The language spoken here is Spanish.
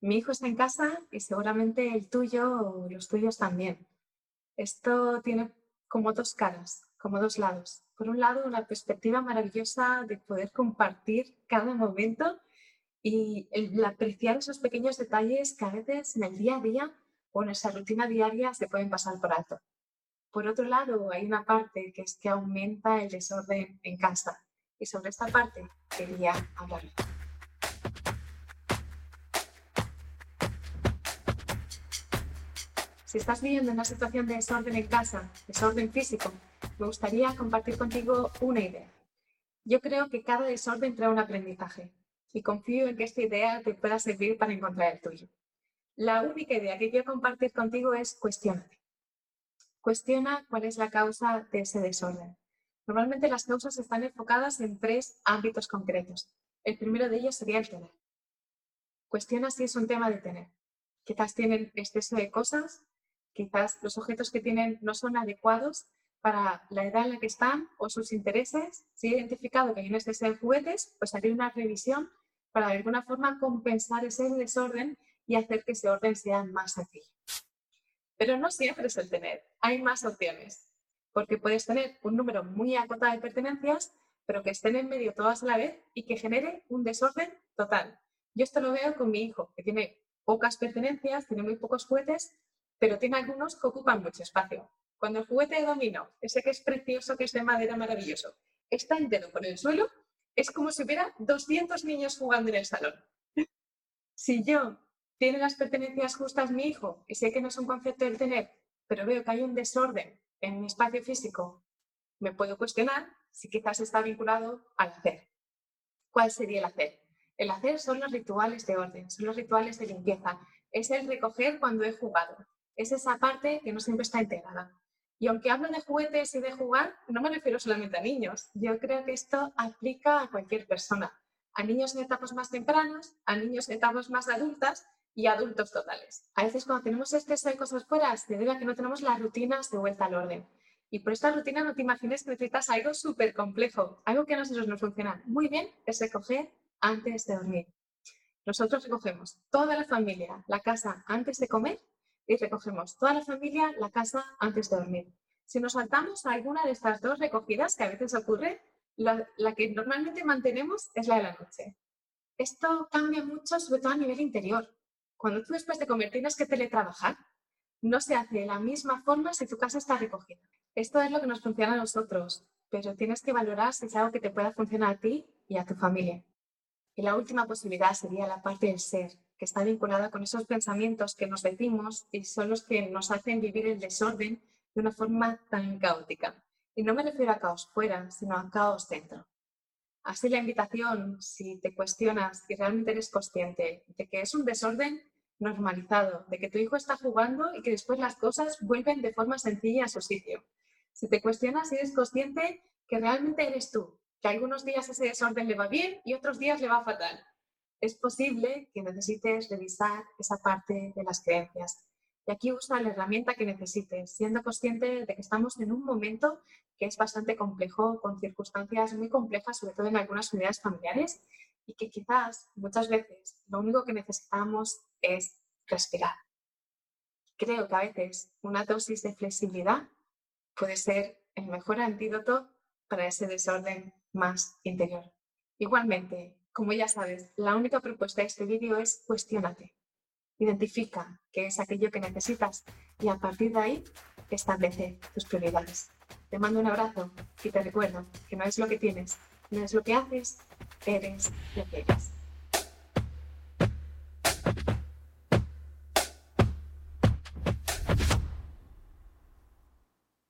Mi hijo está en casa y seguramente el tuyo o los tuyos también. Esto tiene como dos caras, como dos lados. Por un lado, una perspectiva maravillosa de poder compartir cada momento y apreciar esos pequeños detalles que a veces en el día a día o en esa rutina diaria se pueden pasar por alto. Por otro lado, hay una parte que es que aumenta el desorden en casa y sobre esta parte quería hablar. Si estás viviendo una situación de desorden en casa, desorden físico, me gustaría compartir contigo una idea. Yo creo que cada desorden trae un aprendizaje y confío en que esta idea te pueda servir para encontrar el tuyo. La única idea que quiero compartir contigo es cuestionarte. Cuestiona cuál es la causa de ese desorden. Normalmente las causas están enfocadas en tres ámbitos concretos. El primero de ellos sería el tener. Cuestiona si es un tema de tener. Quizás tienen exceso de cosas, quizás los objetos que tienen no son adecuados para la edad en la que están o sus intereses. Si he identificado que hay un exceso de juguetes, pues haré una revisión para de alguna forma compensar ese desorden y hacer que ese orden sea más sencillo. Pero no siempre es el tener, hay más opciones, porque puedes tener un número muy acotado de pertenencias, pero que estén en medio todas a la vez y que genere un desorden total. Yo esto lo veo con mi hijo, que tiene pocas pertenencias, tiene muy pocos juguetes, pero tiene algunos que ocupan mucho espacio. Cuando el juguete de domino, ese que es precioso, que es de madera maravilloso, está entero por el suelo, es como si hubiera 200 niños jugando en el salón. si yo tiene las pertenencias justas mi hijo y sé que no es un concepto del tener, pero veo que hay un desorden en mi espacio físico, me puedo cuestionar si quizás está vinculado al hacer. ¿Cuál sería el hacer? El hacer son los rituales de orden, son los rituales de limpieza, es el recoger cuando he jugado, es esa parte que no siempre está integrada. Y aunque hablo de juguetes y de jugar, no me refiero solamente a niños. Yo creo que esto aplica a cualquier persona, a niños en etapas más tempranas, a niños en etapas más adultas y adultos totales. A veces cuando tenemos exceso de cosas fuera, se debe a que no tenemos las rutinas de vuelta al orden. Y por esta rutina no te imagines que necesitas algo súper complejo, algo que a nosotros nos funciona muy bien, es recoger antes de dormir. Nosotros recogemos toda la familia, la casa antes de comer y recogemos toda la familia la casa antes de dormir. Si nos saltamos a alguna de estas dos recogidas, que a veces ocurre, la, que normalmente mantenemos es la de la noche. Esto cambia mucho, sobre todo a nivel interior. Cuando tú después de comer tienes que teletrabajar, no se hace de la misma forma si tu casa está recogida. Esto es lo que nos funciona a nosotros, pero tienes que valorar si es algo que te pueda funcionar a ti y a tu familia. Y la última posibilidad sería la parte del ser, que está vinculada con esos pensamientos que nos decimos y son los que nos hacen vivir el desorden de una forma tan caótica. Y no me refiero a caos fuera, sino a caos dentro. Así la invitación, si te cuestionas y realmente eres consciente de que es un desorden normalizado, de que tu hijo está jugando y que después las cosas vuelven de forma sencilla a su sitio. Si te cuestionas y eres consciente que realmente eres tú, que algunos días ese desorden le va bien y otros días le va fatal, es posible que necesites revisar esa parte de las creencias. Y aquí usa la herramienta que necesites, siendo consciente de que estamos en un momento que es bastante complejo, con circunstancias muy complejas, sobre todo en algunas unidades familiares, y que quizás muchas veces lo único que necesitamos es respirar. Creo que a veces una dosis de flexibilidad puede ser el mejor antídoto para ese desorden más interior. Igualmente, como ya sabes, la única propuesta de este vídeo es cuestionate. Identifica qué es aquello que necesitas y a partir de ahí establece tus prioridades. Te mando un abrazo y te recuerdo que no es lo que tienes, no es lo que haces, eres lo que eres.